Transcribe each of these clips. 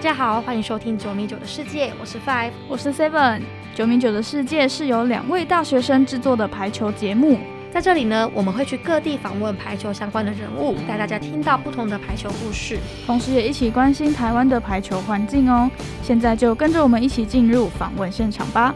大家好，欢迎收听九米九的世界，我是 Five，我是 Seven。九米九的世界是由两位大学生制作的排球节目，在这里呢，我们会去各地访问排球相关的人物，带大家听到不同的排球故事，同时也一起关心台湾的排球环境哦。现在就跟着我们一起进入访问现场吧。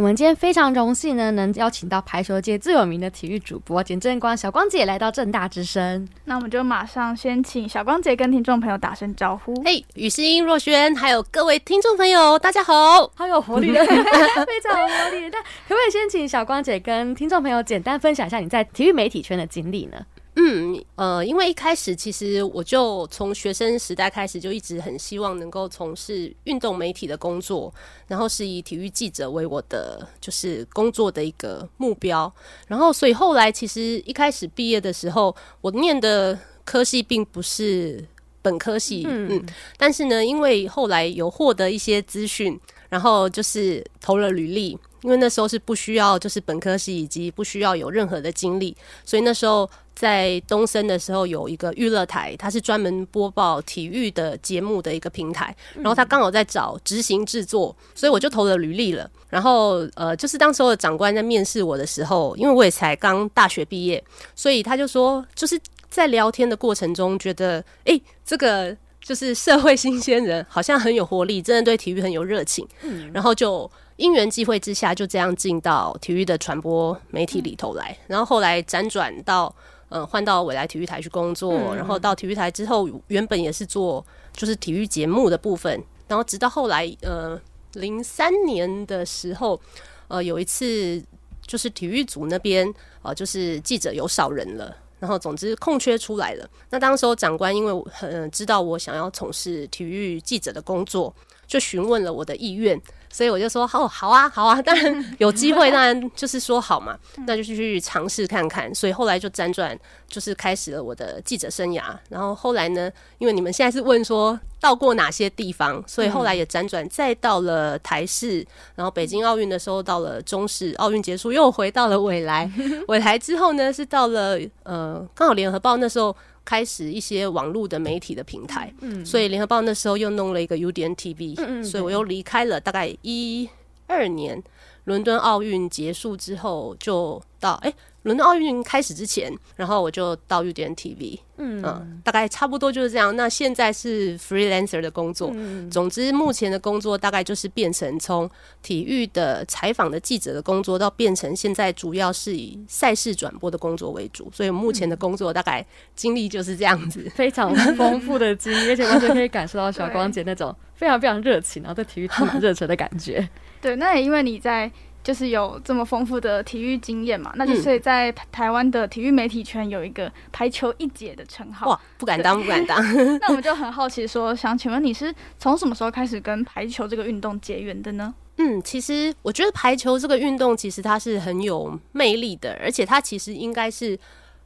我们今天非常荣幸呢，能邀请到排球界最有名的体育主播简正光小光姐来到正大之声。那我们就马上先请小光姐跟听众朋友打声招呼。嘿，雨欣、若萱，还有各位听众朋友，大家好，好有活力的，非常有活力。那可不可以先请小光姐跟听众朋友简单分享一下你在体育媒体圈的经历呢？嗯，呃，因为一开始其实我就从学生时代开始就一直很希望能够从事运动媒体的工作，然后是以体育记者为我的就是工作的一个目标。然后，所以后来其实一开始毕业的时候，我念的科系并不是本科系，嗯，但是呢，因为后来有获得一些资讯，然后就是投了履历。因为那时候是不需要就是本科系以及不需要有任何的经历，所以那时候在东森的时候有一个娱乐台，它是专门播报体育的节目的一个平台，然后他刚好在找执行制作，所以我就投了履历了。然后呃，就是当时候的长官在面试我的时候，因为我也才刚大学毕业，所以他就说就是在聊天的过程中觉得，哎，这个就是社会新鲜人，好像很有活力，真的对体育很有热情，嗯，然后就。因缘际会之下，就这样进到体育的传播媒体里头来，然后后来辗转到呃换到未来体育台去工作，然后到体育台之后，原本也是做就是体育节目的部分，然后直到后来呃零三年的时候，呃有一次就是体育组那边呃就是记者有少人了，然后总之空缺出来了，那当时候长官因为很知道我想要从事体育记者的工作，就询问了我的意愿。所以我就说哦，好啊，好啊，当然有机会，当然就是说好嘛，那就去尝试看看。所以后来就辗转，就是开始了我的记者生涯。然后后来呢，因为你们现在是问说到过哪些地方，所以后来也辗转再到了台视，然后北京奥运的时候到了中视，奥运结束又回到了未来，未来之后呢是到了呃，刚好联合报那时候。开始一些网络的媒体的平台，嗯，所以联合报那时候又弄了一个 UDN TV，嗯嗯，所以我又离开了，大概一二年，伦敦奥运结束之后就到哎。伦敦奥运开始之前，然后我就到 U 点 TV，嗯，大概差不多就是这样。那现在是 freelancer 的工作，总之目前的工作大概就是变成从体育的采访的记者的工作，到变成现在主要是以赛事转播的工作为主。所以目前的工作大概经历就是这样子，非常丰富的经历，而且完全可以感受到小光姐那种非常非常热情，然后对体育充满热忱的感觉。对，那也因为你在。就是有这么丰富的体育经验嘛，那就所以在台湾的体育媒体圈有一个“排球一姐”的称号。哇，不敢当，不敢当。那我们就很好奇，说想请问你是从什么时候开始跟排球这个运动结缘的呢？嗯，其实我觉得排球这个运动其实它是很有魅力的，而且它其实应该是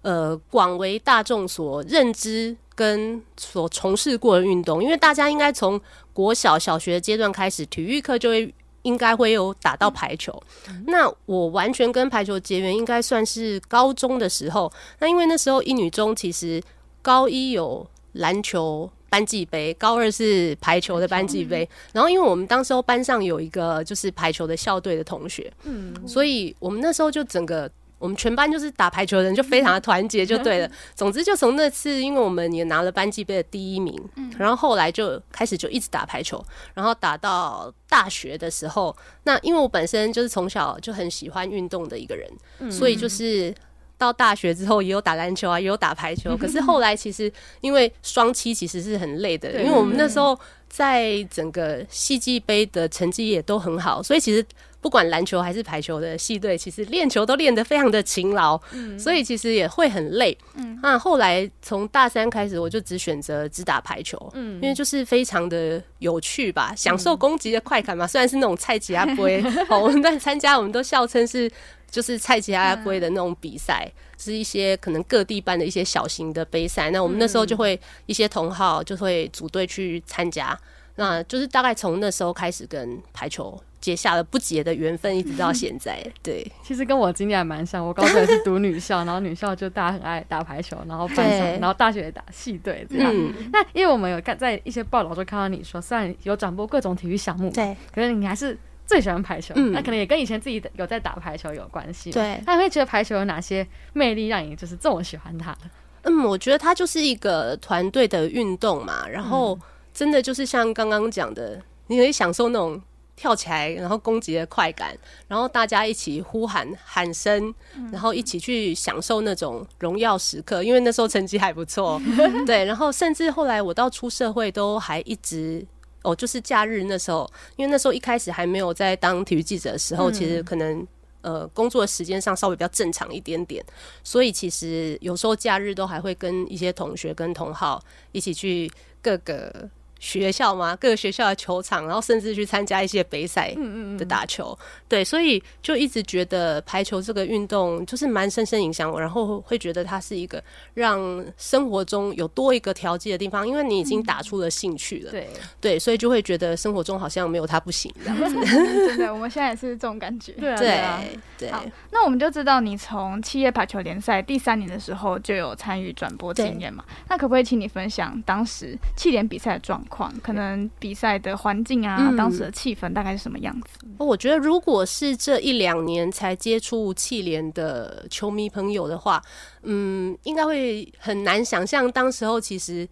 呃广为大众所认知跟所从事过的运动，因为大家应该从国小小学阶段开始，体育课就会。应该会有打到排球，那我完全跟排球结缘，应该算是高中的时候。那因为那时候一女中其实高一有篮球班级杯，高二是排球的班级杯。然后因为我们当时候班上有一个就是排球的校队的同学，嗯，所以我们那时候就整个。我们全班就是打排球的人，就非常的团结，就对了。总之，就从那次，因为我们也拿了班级杯的第一名，然后后来就开始就一直打排球，然后打到大学的时候，那因为我本身就是从小就很喜欢运动的一个人，所以就是到大学之后也有打篮球啊，也有打排球。可是后来其实因为双七其实是很累的，因为我们那时候在整个戏剧杯的成绩也都很好，所以其实。不管篮球还是排球的系队，其实练球都练得非常的勤劳，所以其实也会很累。那后来从大三开始，我就只选择只打排球，嗯因为就是非常的有趣吧，享受攻击的快感嘛。虽然是那种菜吉阿杯，我们在参加，我们都笑称是就是菜鸡阿龟的那种比赛，是一些可能各地办的一些小型的杯赛。那我们那时候就会一些同好就会组队去参加。那就是大概从那时候开始跟排球结下了不解的缘分，一直到现在。对，其实跟我经历还蛮像，我高中也是读女校，然后女校就大家很爱打排球，然后班上，然后大学也打系队这样。那因为我们有看在一些报道中看到你说，虽然有转播各种体育项目，对，可是你还是最喜欢排球。那可能也跟以前自己有在打排球有关系。对，那你会觉得排球有哪些魅力让你就是这么喜欢它？嗯，我觉得它就是一个团队的运动嘛，然后。真的就是像刚刚讲的，你可以享受那种跳起来然后攻击的快感，然后大家一起呼喊喊声，然后一起去享受那种荣耀时刻。因为那时候成绩还不错，对。然后甚至后来我到出社会都还一直哦，就是假日那时候，因为那时候一开始还没有在当体育记者的时候，其实可能呃工作时间上稍微比较正常一点点，所以其实有时候假日都还会跟一些同学跟同好一起去各个。学校嘛，各个学校的球场，然后甚至去参加一些杯赛的打球，对，所以就一直觉得排球这个运动就是蛮深深影响我，然后会觉得它是一个让生活中有多一个调剂的地方，因为你已经打出了兴趣了，对对，所以就会觉得生活中好像没有它不行这样子。真的，我们现在也是这种感觉。对对对。好，那我们就知道你从企业排球联赛第三年的时候就有参与转播经验嘛？那可不可以请你分享当时气联比赛的状况？况可能比赛的环境啊，当时的气氛大概是什么样子？我觉得如果是这一两年才接触气联的球迷朋友的话，嗯，应该会很难想象，当时候其实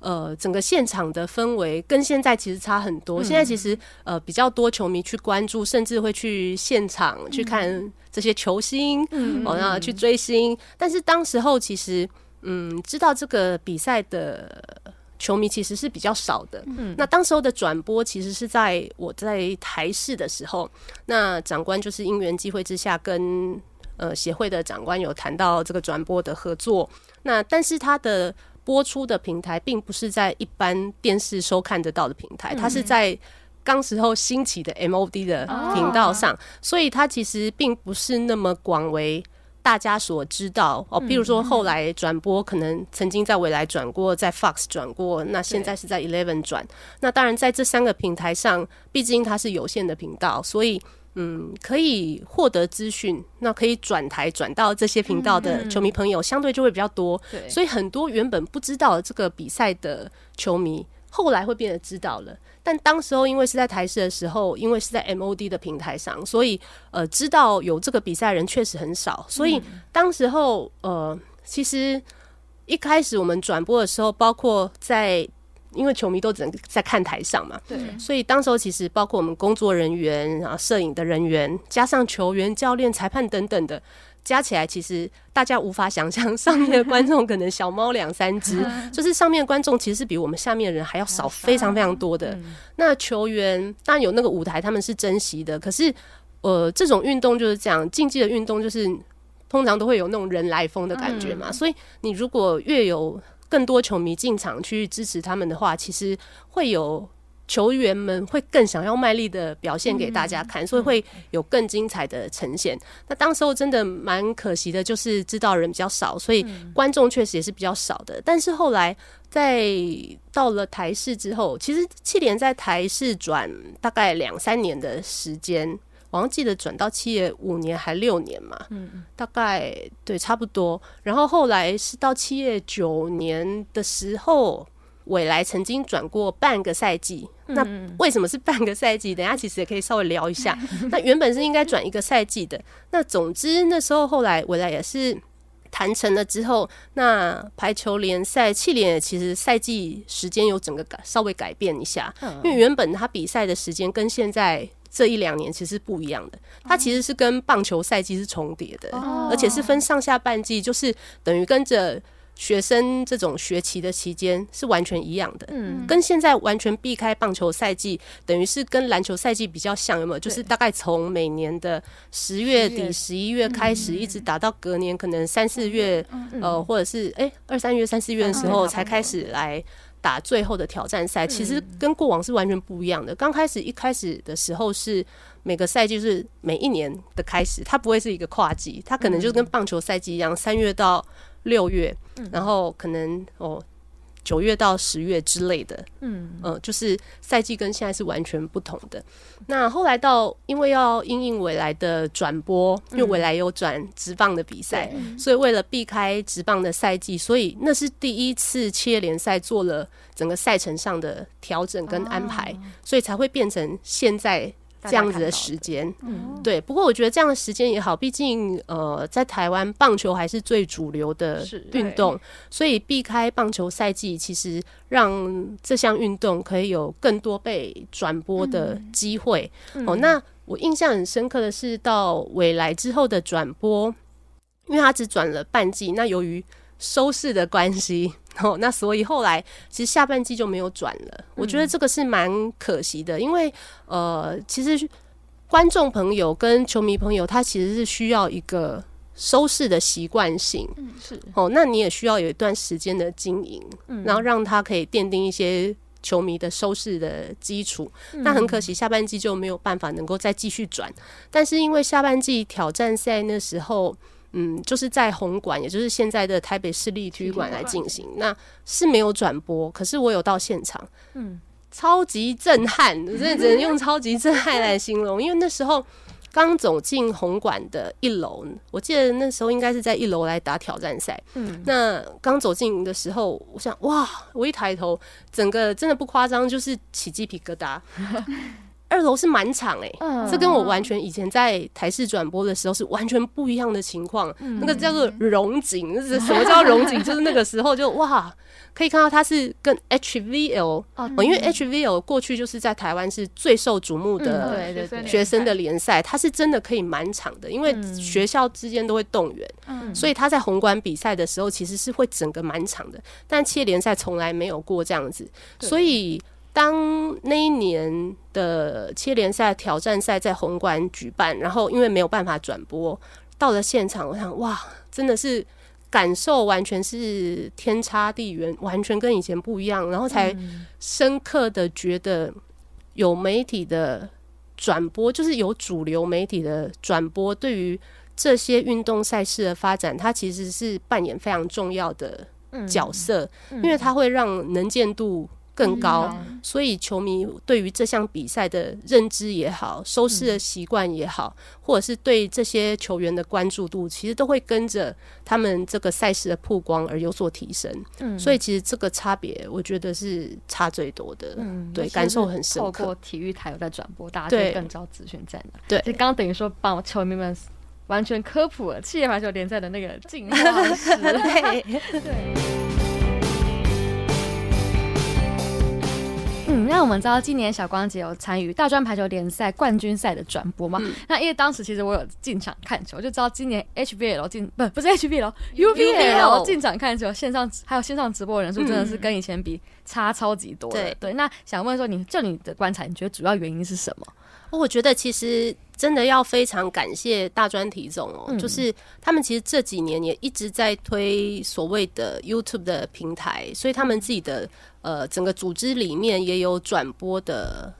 呃整个现场的氛围跟现在其实差很多。现在其实呃比较多球迷去关注，甚至会去现场去看这些球星，哦，然后去追星。但是当时候其实嗯知道这个比赛的。球迷其实是比较少的。嗯，那当时候的转播其实是在我在台视的时候，那长官就是因缘机会之下跟呃协会的长官有谈到这个转播的合作。那但是他的播出的平台并不是在一般电视收看得到的平台，它是在刚时候兴起的 MOD 的频道上，所以它其实并不是那么广为。大家所知道哦，比如说后来转播可能曾经在未来转过，在 Fox 转过，那现在是在 Eleven 转。那当然在这三个平台上，毕竟它是有线的频道，所以嗯，可以获得资讯，那可以转台转到这些频道的球迷朋友相对就会比较多。所以很多原本不知道这个比赛的球迷，后来会变得知道了。但当时候因为是在台视的时候，因为是在 MOD 的平台上，所以呃知道有这个比赛人确实很少。所以当时候呃其实一开始我们转播的时候，包括在因为球迷都只能在看台上嘛，对，所以当时候其实包括我们工作人员啊、摄影的人员，加上球员、教练、裁判等等的。加起来，其实大家无法想象，上面的观众可能小猫两三只，就是上面观众其实是比我们下面的人还要少，非常非常多的。那球员当然有那个舞台，他们是珍惜的。可是，呃，这种运动就是这样，竞技的运动就是通常都会有那种人来疯的感觉嘛。所以，你如果越有更多球迷进场去支持他们的话，其实会有。球员们会更想要卖力的表现给大家看，所以会有更精彩的呈现。那当时候真的蛮可惜的，就是知道人比较少，所以观众确实也是比较少的。但是后来在到了台视之后，其实七连在台视转大概两三年的时间，我像记得转到七业五年还六年嘛，嗯，大概对差不多。然后后来是到七月九年的时候。未来曾经转过半个赛季，那为什么是半个赛季？等下其实也可以稍微聊一下。那原本是应该转一个赛季的。那总之那时候后来未来也是谈成了之后，那排球联赛气联其实赛季时间有整个改稍微改变一下，因为原本他比赛的时间跟现在这一两年其实不一样的，它其实是跟棒球赛季是重叠的，而且是分上下半季，就是等于跟着。学生这种学期的期间是完全一样的，嗯，跟现在完全避开棒球赛季，等于是跟篮球赛季比较像，有没有？就是大概从每年的十月底、十一月开始，一直打到隔年可能三四月，呃，或者是哎二三月、三四月的时候才开始来打最后的挑战赛。其实跟过往是完全不一样的。刚开始一开始的时候是每个赛季是每一年的开始，它不会是一个跨季，它可能就跟棒球赛季一样，三月到。六月，然后可能哦，九月到十月之类的，嗯，呃，就是赛季跟现在是完全不同的。那后来到因为要因应未来的转播，因为未来有转直棒的比赛，所以为了避开直棒的赛季，所以那是第一次企业联赛做了整个赛程上的调整跟安排，所以才会变成现在。这样子的时间，对。不过我觉得这样的时间也好，毕竟呃，在台湾棒球还是最主流的运动，所以避开棒球赛季，其实让这项运动可以有更多被转播的机会。哦，那我印象很深刻的是到未来之后的转播，因为他只转了半季，那由于收视的关系。哦，那所以后来其实下半季就没有转了，我觉得这个是蛮可惜的，因为呃，其实观众朋友跟球迷朋友他其实是需要一个收视的习惯性，嗯，是哦，那你也需要有一段时间的经营，嗯然后让他可以奠定一些球迷的收视的基础。那很可惜下半季就没有办法能够再继续转，但是因为下半季挑战赛那时候。嗯，就是在红馆，也就是现在的台北市立体育馆来进行，那是没有转播，可是我有到现场，嗯，超级震撼，真的只能用超级震撼来形容，因为那时候刚走进红馆的一楼，我记得那时候应该是在一楼来打挑战赛，嗯，那刚走进的时候，我想哇，我一抬头，整个真的不夸张，就是起鸡皮疙瘩。二楼是满场哎，这跟我完全以前在台视转播的时候是完全不一样的情况。那个叫做融景，那是什么叫融景？就是那个时候就哇，可以看到它是跟 HVL 哦，因为 HVL 过去就是在台湾是最受瞩目的学生的联赛，它是真的可以满场的，因为学校之间都会动员，所以他在宏观比赛的时候其实是会整个满场的。但企业联赛从来没有过这样子，所以。当那一年的七联赛挑战赛在红馆举办，然后因为没有办法转播，到了现场，我想哇，真的是感受完全是天差地远，完全跟以前不一样，然后才深刻的觉得有媒体的转播，就是有主流媒体的转播，对于这些运动赛事的发展，它其实是扮演非常重要的角色，因为它会让能见度。更高，所以球迷对于这项比赛的认知也好，收视的习惯也好，或者是对这些球员的关注度，其实都会跟着他们这个赛事的曝光而有所提升。嗯，所以其实这个差别，我觉得是差最多的。嗯，对，感受很深刻。透过体育台有在转播，大家就更知道资讯在哪。对，就刚刚等于说帮球迷们完全科普了企业排球联赛的那个进化史。对 对。嗯，那我们知道今年小光姐有参与大专排球联赛冠军赛的转播嘛？那因为当时其实我有进场看球，就知道今年 HBL 进不不是 HBL，UBL 进场看球，线上还有线上直播人数真的是跟以前比差超级多。对对，那想问说，你就你的观察，你觉得主要原因是什么？我觉得其实真的要非常感谢大专题总哦，就是他们其实这几年也一直在推所谓的 YouTube 的平台，所以他们自己的呃整个组织里面也有转播的。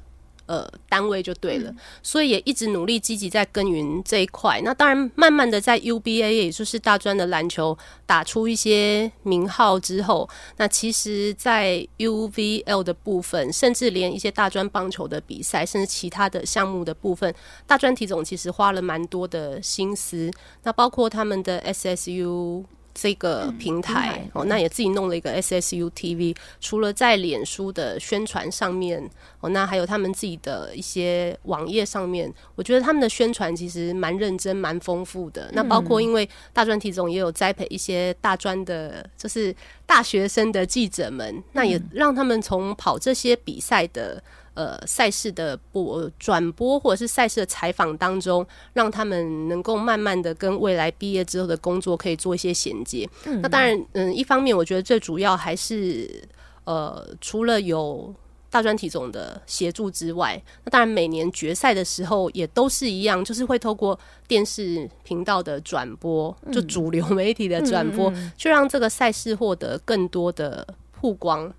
呃，单位就对了，所以也一直努力积极在耕耘这一块。那当然，慢慢的在 UBA，也就是大专的篮球打出一些名号之后，那其实，在 UVL 的部分，甚至连一些大专棒球的比赛，甚至其他的项目的部分，大专体总其实花了蛮多的心思。那包括他们的 SSU。这个平台哦，那也自己弄了一个 SSU TV。除了在脸书的宣传上面哦，那还有他们自己的一些网页上面，我觉得他们的宣传其实蛮认真、蛮丰富的。那包括因为大专体总也有栽培一些大专的，就是大学生的记者们，那也让他们从跑这些比赛的。呃，赛事的播转播或者是赛事的采访当中，让他们能够慢慢的跟未来毕业之后的工作可以做一些衔接。那当然，嗯，一方面我觉得最主要还是呃，除了有大专体总的协助之外，那当然每年决赛的时候也都是一样，就是会透过电视频道的转播，就主流媒体的转播，去让这个赛事获得更多的曝光。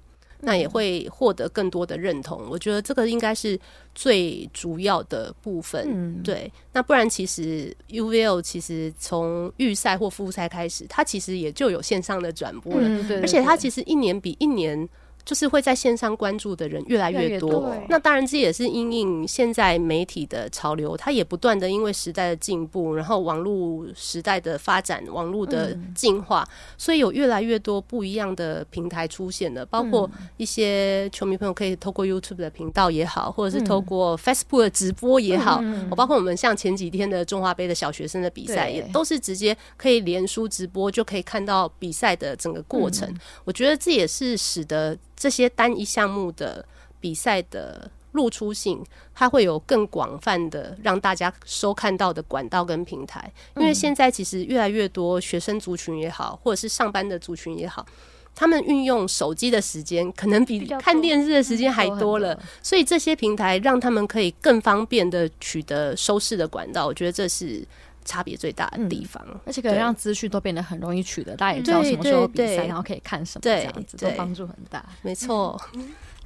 那也会获得更多的认同。我觉得这个应该是最主要的部分。对，那不然其实 UVL 其实从预赛或复赛开始，它其实也就有线上的转播了，而且它其实一年比一年。就是会在线上关注的人越来越多，那当然这也是因应现在媒体的潮流，它也不断的因为时代的进步，然后网络时代的发展，网络的进化，所以有越来越多不一样的平台出现了，包括一些球迷朋友可以透过 YouTube 的频道也好，或者是透过 Facebook 的直播也好，我包括我们像前几天的中华杯的小学生的比赛，也都是直接可以连书直播就可以看到比赛的整个过程。我觉得这也是使得。这些单一项目的比赛的露出性，它会有更广泛的让大家收看到的管道跟平台。因为现在其实越来越多学生族群也好，或者是上班的族群也好，他们运用手机的时间可能比看电视的时间还多了，所以这些平台让他们可以更方便的取得收视的管道。我觉得这是。差别最大的地方，而且可以让资讯都变得很容易取得，大家也知道什么时候比赛，然后可以看什么，这样子都帮助很大。没错。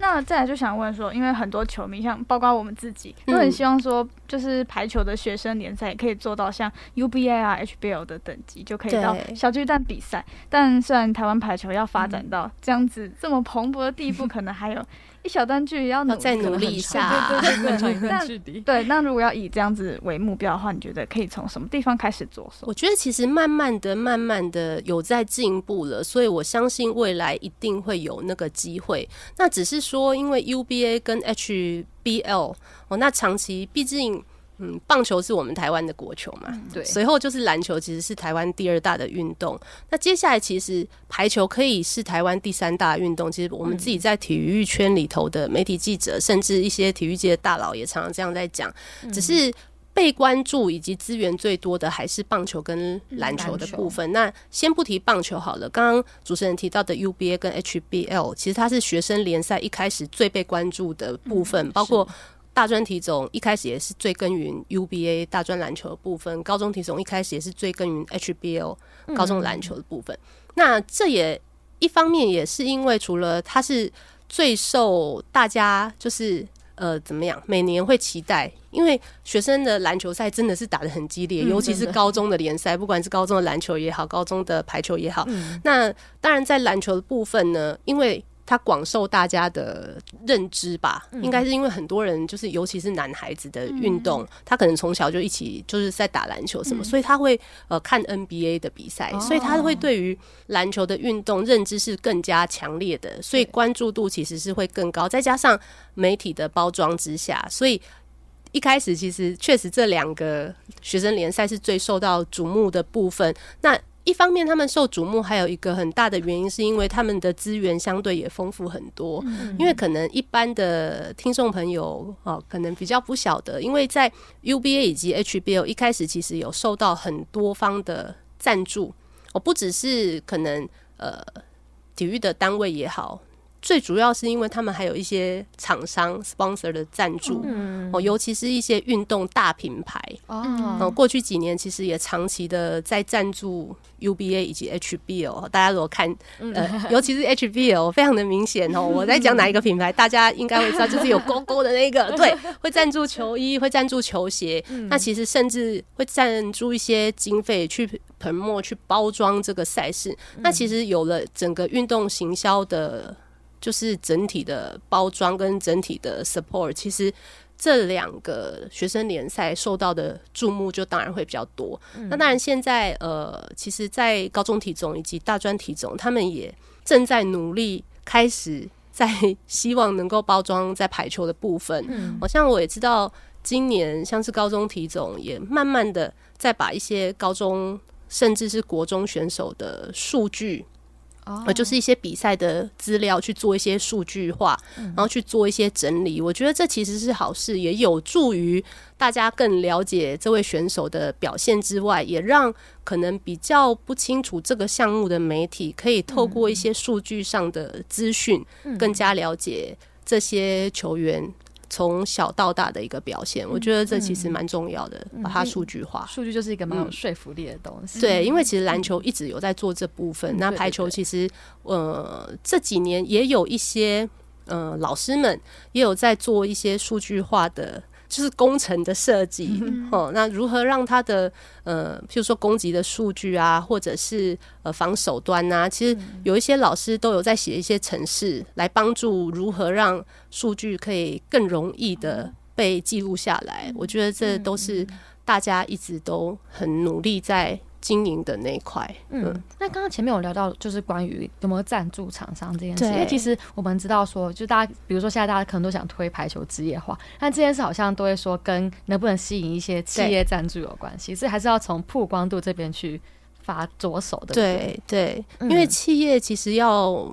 那再来就想问说，因为很多球迷，像包括我们自己，都很希望说，就是排球的学生联赛也可以做到像 UBA 啊、HBL 的等级，就可以到小巨蛋比赛。但虽然台湾排球要发展到这样子这么蓬勃的地步，可能还有。一小段距离要再努力一下，对对对对。对，那如果要以这样子为目标的话，你觉得可以从什么地方开始着手？我觉得其实慢慢的、慢慢的有在进步了，所以我相信未来一定会有那个机会。那只是说，因为 UBA 跟 HBL 哦，那长期毕竟。嗯，棒球是我们台湾的国球嘛？对。随后就是篮球，其实是台湾第二大的运动。那接下来其实排球可以是台湾第三大运动。其实我们自己在体育圈里头的媒体记者，甚至一些体育界的大佬也常常这样在讲。只是被关注以及资源最多的还是棒球跟篮球的部分。那先不提棒球好了。刚刚主持人提到的 UBA 跟 HBL，其实它是学生联赛一开始最被关注的部分，包括。大专体总一开始也是最耕耘 UBA 大专篮球的部分，高中体总一开始也是最耕耘 HBL 高中篮球的部分。那这也一方面也是因为除了它是最受大家就是呃怎么样，每年会期待，因为学生的篮球赛真的是打的很激烈，尤其是高中的联赛，不管是高中的篮球也好，高中的排球也好。那当然在篮球的部分呢，因为它广受大家的认知吧，应该是因为很多人就是，尤其是男孩子的运动，他可能从小就一起就是在打篮球什么，所以他会呃看 NBA 的比赛，所以他会对于篮球的运动认知是更加强烈的，所以关注度其实是会更高。再加上媒体的包装之下，所以一开始其实确实这两个学生联赛是最受到瞩目的部分。那一方面，他们受瞩目，还有一个很大的原因，是因为他们的资源相对也丰富很多。因为可能一般的听众朋友哦，可能比较不晓得，因为在 UBA 以及 HBO 一开始其实有受到很多方的赞助，哦，不只是可能呃体育的单位也好。最主要是因为他们还有一些厂商 sponsor 的赞助哦，尤其是一些运动大品牌哦。过去几年其实也长期的在赞助 UBA 以及 HBL。大家如果看呃，尤其是 HBL，非常的明显哦。我在讲哪一个品牌，大家应该会知道，就是有勾勾的那个，对，会赞助球衣，会赞助球鞋。那其实甚至会赞助一些经费去盆墨去包装这个赛事。那其实有了整个运动行销的。就是整体的包装跟整体的 support，其实这两个学生联赛受到的注目就当然会比较多。那当然现在呃，其实，在高中体总以及大专体总，他们也正在努力开始在 希望能够包装在排球的部分。嗯好像我也知道，今年像是高中体总也慢慢的在把一些高中甚至是国中选手的数据。呃，就是一些比赛的资料去做一些数据化，然后去做一些整理。我觉得这其实是好事，也有助于大家更了解这位选手的表现之外，也让可能比较不清楚这个项目的媒体，可以透过一些数据上的资讯，更加了解这些球员从小到大的一个表现，我觉得这其实蛮重要的，把它数据化。数据就是一个蛮有说服力的东西。对，因为其实篮球一直有在做这部分，那排球其实呃这几年也有一些呃老师们也有在做一些数据化的。就是工程的设计哦，那如何让它的呃，譬如说攻击的数据啊，或者是呃防守端呐，其实有一些老师都有在写一些程式来帮助如何让数据可以更容易的被记录下来。我觉得这都是大家一直都很努力在。经营的那一块，嗯，那刚刚前面有聊到，就是关于有没有赞助厂商这件事，因为其实我们知道说，就大家，比如说现在大家可能都想推排球职业化，但这件事好像都会说跟能不能吸引一些企业赞助有关系，所以还是要从曝光度这边去发着手的。对对，因为企业其实要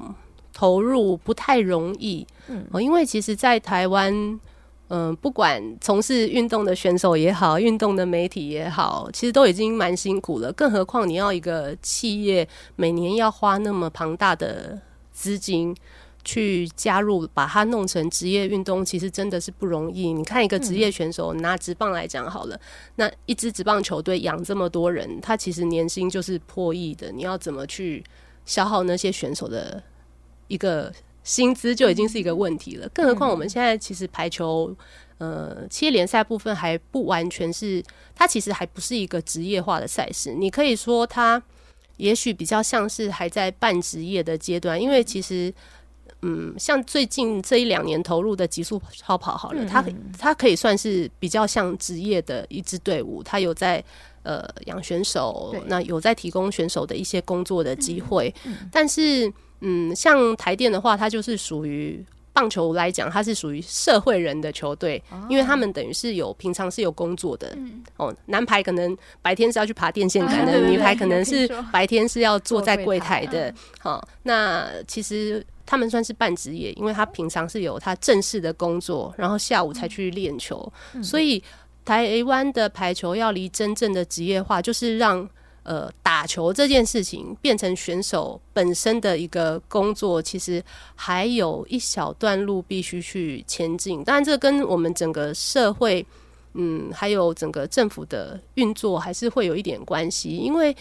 投入不太容易，嗯，因为其实，在台湾。嗯，不管从事运动的选手也好，运动的媒体也好，其实都已经蛮辛苦了。更何况你要一个企业每年要花那么庞大的资金去加入，把它弄成职业运动，其实真的是不容易。你看一个职业选手拿职棒来讲好了，那一支职棒球队养这么多人，他其实年薪就是破亿的。你要怎么去消耗那些选手的一个？薪资就已经是一个问题了，更何况我们现在其实排球，呃，企业联赛部分还不完全是，它其实还不是一个职业化的赛事。你可以说它也许比较像是还在半职业的阶段，因为其实，嗯，像最近这一两年投入的极速超跑好了，它它可以算是比较像职业的一支队伍，它有在呃养选手，那有在提供选手的一些工作的机会，但是。嗯，像台电的话，它就是属于棒球来讲，它是属于社会人的球队，因为他们等于是有平常是有工作的。嗯哦，男排可能白天是要去爬电线杆的，女排可能是白天是要坐在柜台的。好，那其实他们算是半职业，因为他平常是有他正式的工作，然后下午才去练球。所以台湾的排球要离真正的职业化，就是让。呃，打球这件事情变成选手本身的一个工作，其实还有一小段路必须去前进。当然，这跟我们整个社会，嗯，还有整个政府的运作，还是会有一点关系。因为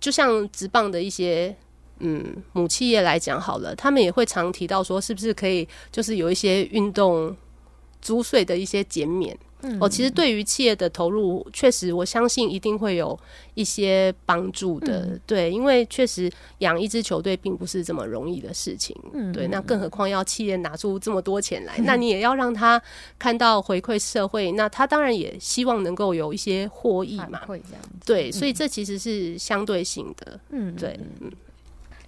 就像职棒的一些嗯母企业来讲，好了，他们也会常提到说，是不是可以就是有一些运动租税的一些减免。哦，其实对于企业的投入，确实我相信一定会有一些帮助的。对，因为确实养一支球队并不是这么容易的事情。嗯，对，那更何况要企业拿出这么多钱来，那你也要让他看到回馈社会，那他当然也希望能够有一些获益嘛。会这样。对，所以这其实是相对性的。嗯，对，嗯。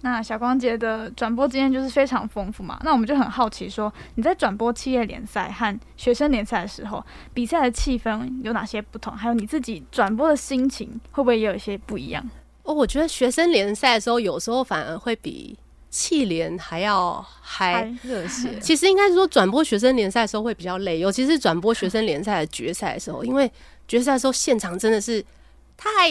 那小光姐的转播经验就是非常丰富嘛，那我们就很好奇，说你在转播企业联赛和学生联赛的时候，比赛的气氛有哪些不同？还有你自己转播的心情会不会也有一些不一样？哦，我觉得学生联赛的时候，有时候反而会比气联还要嗨热血。其实应该是说，转播学生联赛的时候会比较累，尤其是转播学生联赛的决赛的时候，因为决赛的时候现场真的是太。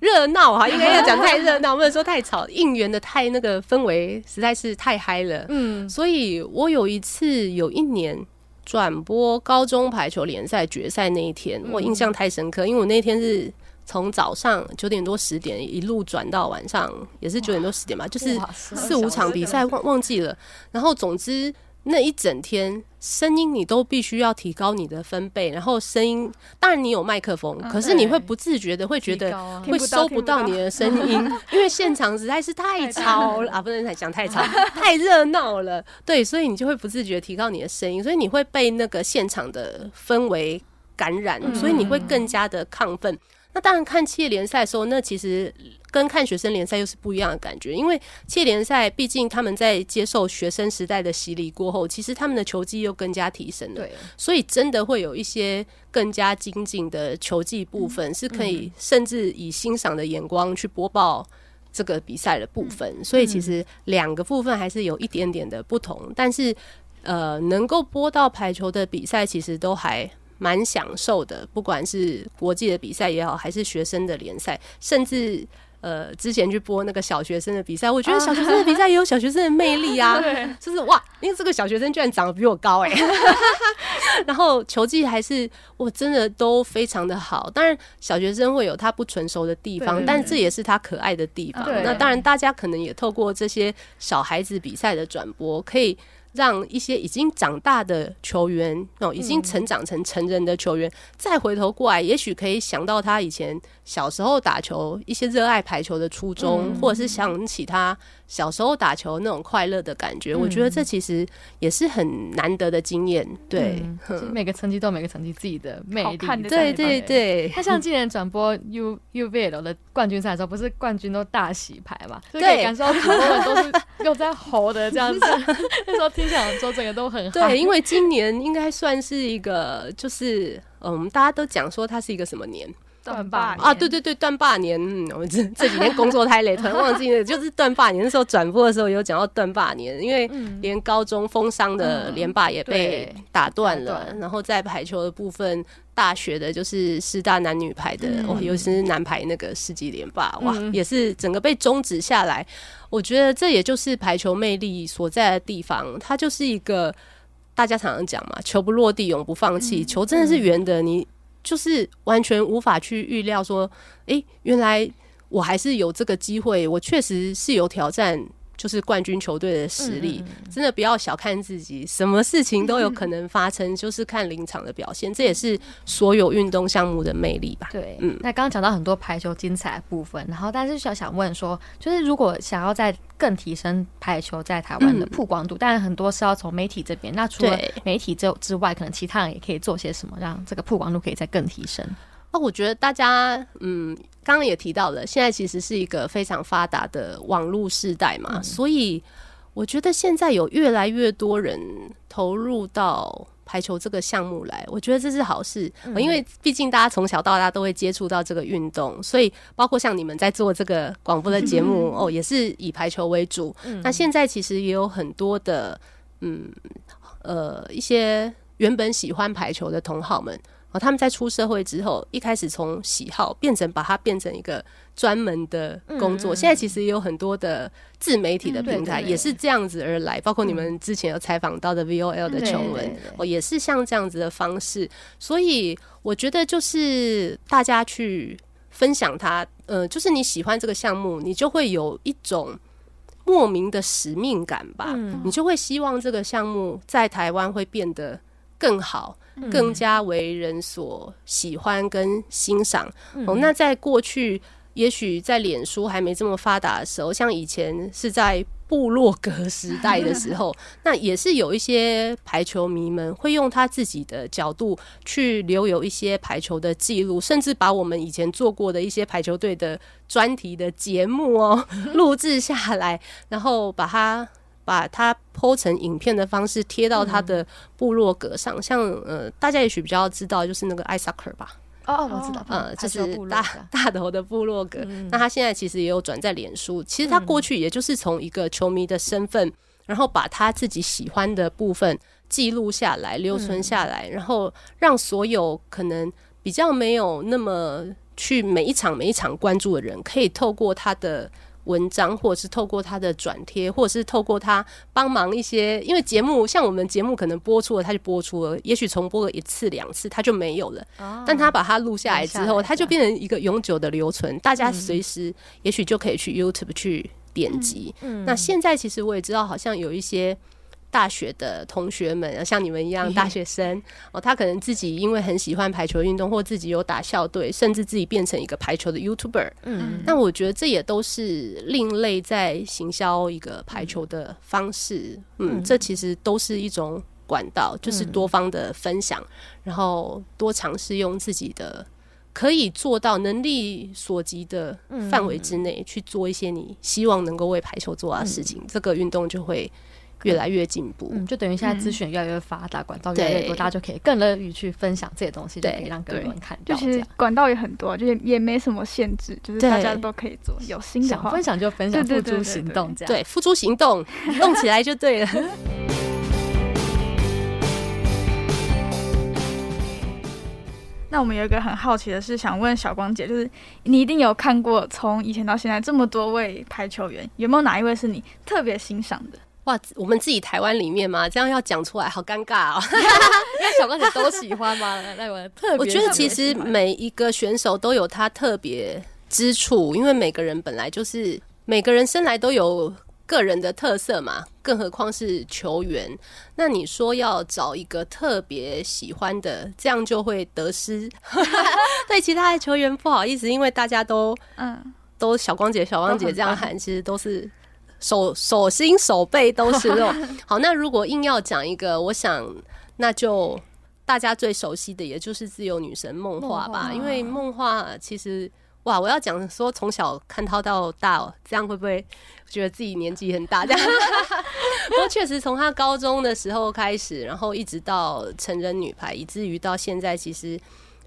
热闹哈，应该要讲太热闹，不能说太吵。应援的太那个氛围实在是太嗨了。嗯，所以我有一次有一年转播高中排球联赛决赛那一天，我印象太深刻，因为我那天是从早上九点多十点一路转到晚上也是九点多十点吧，就是四五场比赛忘忘记了。然后总之。那一整天声音你都必须要提高你的分贝，然后声音当然你有麦克风，可是你会不自觉的会觉得会收不到你的声音，因为现场实在是太吵了 啊，不能讲太吵，太热闹了。对，所以你就会不自觉提高你的声音，所以你会被那个现场的氛围感染，所以你会更加的亢奋。那当然，看企业联赛的时候，那其实跟看学生联赛又是不一样的感觉。因为企业联赛毕竟他们在接受学生时代的洗礼过后，其实他们的球技又更加提升了。对，所以真的会有一些更加精进的球技部分，是可以甚至以欣赏的眼光去播报这个比赛的部分。所以其实两个部分还是有一点点的不同，但是呃，能够播到排球的比赛，其实都还。蛮享受的，不管是国际的比赛也好，还是学生的联赛，甚至呃，之前去播那个小学生的比赛，我觉得小学生的比赛也有小学生的魅力啊，就是哇，因为这个小学生居然长得比我高哎，然后球技还是我真的都非常的好。当然，小学生会有他不成熟的地方，但这也是他可爱的地方。那当然，大家可能也透过这些小孩子比赛的转播，可以。让一些已经长大的球员哦，已经成长成成人的球员，再回头过来，也许可以想到他以前小时候打球一些热爱排球的初衷，或者是想起他。小时候打球那种快乐的感觉，我觉得这其实也是很难得的经验。对，每个成绩都有每个成绩自己的魅力。对对对，他像今年转播 U U V L 的冠军赛的时候，不是冠军都大洗牌嘛？对，感受到很多人都是又在吼的这样子。那时候听起来说整个都很对，因为今年应该算是一个，就是嗯，大家都讲说它是一个什么年？断霸啊，对对对，断霸年，我们这这几天工作太累，突然忘记了，就是断霸年。那时候转播的时候有讲到断霸年，因为连高中封商的连霸也被打断了，然后在排球的部分，大学的就是师大男女排的，哦，尤其是男排那个世纪连霸，哇，也是整个被终止下来。我觉得这也就是排球魅力所在的地方，它就是一个大家常常讲嘛，球不落地永不放弃，球真的是圆的，你。就是完全无法去预料，说，哎，原来我还是有这个机会，我确实是有挑战。就是冠军球队的实力，真的不要小看自己，什么事情都有可能发生，就是看临场的表现，这也是所有运动项目的魅力吧。对，嗯，那刚刚讲到很多排球精彩的部分，然后但是想想问说，就是如果想要在更提升排球在台湾的曝光度，但是很多是要从媒体这边，那除了媒体之之外，可能其他人也可以做些什么，让这个曝光度可以再更提升。那我觉得大家，嗯，刚刚也提到了，现在其实是一个非常发达的网络时代嘛，所以我觉得现在有越来越多人投入到排球这个项目来，我觉得这是好事，因为毕竟大家从小到大都会接触到这个运动，所以包括像你们在做这个广播的节目 哦，也是以排球为主。那现在其实也有很多的，嗯，呃，一些原本喜欢排球的同好们。哦，他们在出社会之后，一开始从喜好变成把它变成一个专门的工作。现在其实也有很多的自媒体的平台也是这样子而来，包括你们之前有采访到的 VOL 的琼文，哦，也是像这样子的方式。所以我觉得就是大家去分享它，呃，就是你喜欢这个项目，你就会有一种莫名的使命感吧，你就会希望这个项目在台湾会变得更好。更加为人所喜欢跟欣赏哦。那在过去，也许在脸书还没这么发达的时候，像以前是在部落格时代的时候，那也是有一些排球迷们会用他自己的角度去留有一些排球的记录，甚至把我们以前做过的一些排球队的专题的节目哦 录制下来，然后把它。把它剖成影片的方式贴到他的部落格上，像呃，大家也许比较知道，就是那个艾萨克吧。哦，我知道，嗯，就是大 大头的部落格。那他现在其实也有转在脸书。其实他过去也就是从一个球迷的身份，然后把他自己喜欢的部分记录下来、留存下来，然后让所有可能比较没有那么去每一场每一场关注的人，可以透过他的。文章，或者是透过他的转贴，或者是透过他帮忙一些，因为节目像我们节目可能播出了，他就播出了，也许重播了一次两次，他就没有了。但他把它录下来之后，他就变成一个永久的留存，大家随时也许就可以去 YouTube 去点击。那现在其实我也知道，好像有一些。大学的同学们，像你们一样大学生哦，他可能自己因为很喜欢排球运动，或自己有打校队，甚至自己变成一个排球的 YouTuber。嗯，那我觉得这也都是另类在行销一个排球的方式。嗯，这其实都是一种管道，就是多方的分享，然后多尝试用自己的可以做到能力所及的范围之内去做一些你希望能够为排球做的事情，这个运动就会。越来越进步，嗯，就等于现在资讯越来越发达，管道越来越多，大家就可以更乐于去分享这些东西，就可以让更多人看到。其实管道也很多，就是也没什么限制，就是大家都可以做。有心的话，分享就分享，付诸行动，这样对，付诸行动，动起来就对了。那我们有一个很好奇的是，想问小光姐，就是你一定有看过从以前到现在这么多位排球员，有没有哪一位是你特别欣赏的？哇，我们自己台湾里面嘛，这样要讲出来好尴尬哦。因为小光姐都喜欢嘛，那我特别。我觉得其实每一个选手都有他特别之处，因为每个人本来就是每个人生来都有。个人的特色嘛，更何况是球员。那你说要找一个特别喜欢的，这样就会得失。对其他的球员不好意思，因为大家都嗯都小光姐小光姐这样喊，其实都是手手心手背都是肉。好，那如果硬要讲一个，我想那就大家最熟悉的，也就是自由女神梦话吧，因为梦话其实。哇！我要讲说从小看他到大，哦，这样会不会觉得自己年纪很大？这样，不过确实从她高中的时候开始，然后一直到成人女排，以至于到现在，其实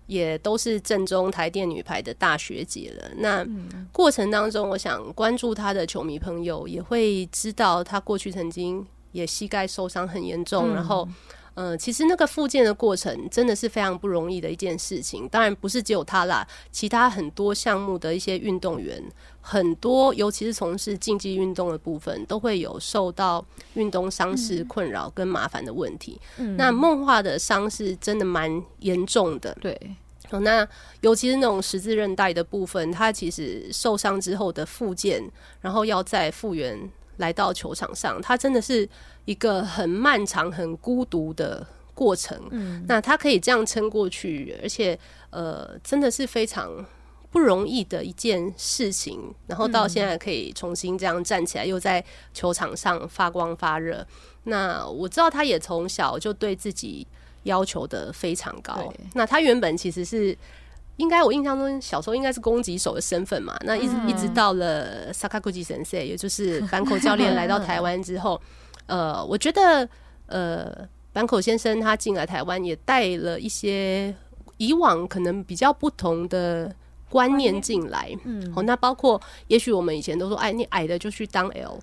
也都是正宗台电女排的大学姐了。那过程当中，我想关注她的球迷朋友也会知道，她过去曾经也膝盖受伤很严重，然后。嗯，其实那个复健的过程真的是非常不容易的一件事情。当然不是只有他啦，其他很多项目的一些运动员，很多尤其是从事竞技运动的部分，都会有受到运动伤势困扰跟麻烦的问题。那梦话的伤势真的蛮严重的。对，那尤其是那种十字韧带的部分，它其实受伤之后的复健，然后要再复原。来到球场上，他真的是一个很漫长、很孤独的过程。嗯，那他可以这样撑过去，而且呃，真的是非常不容易的一件事情。然后到现在可以重新这样站起来，又在球场上发光发热。那我知道他也从小就对自己要求的非常高。那他原本其实是。应该我印象中小时候应该是攻击手的身份嘛，那一直一直到了 Sakaguchi Sensei，也就是板口教练来到台湾之后，呃，我觉得呃板口先生他进来台湾也带了一些以往可能比较不同的观念进来，嗯，哦，那包括也许我们以前都说，哎，你矮的就去当 L，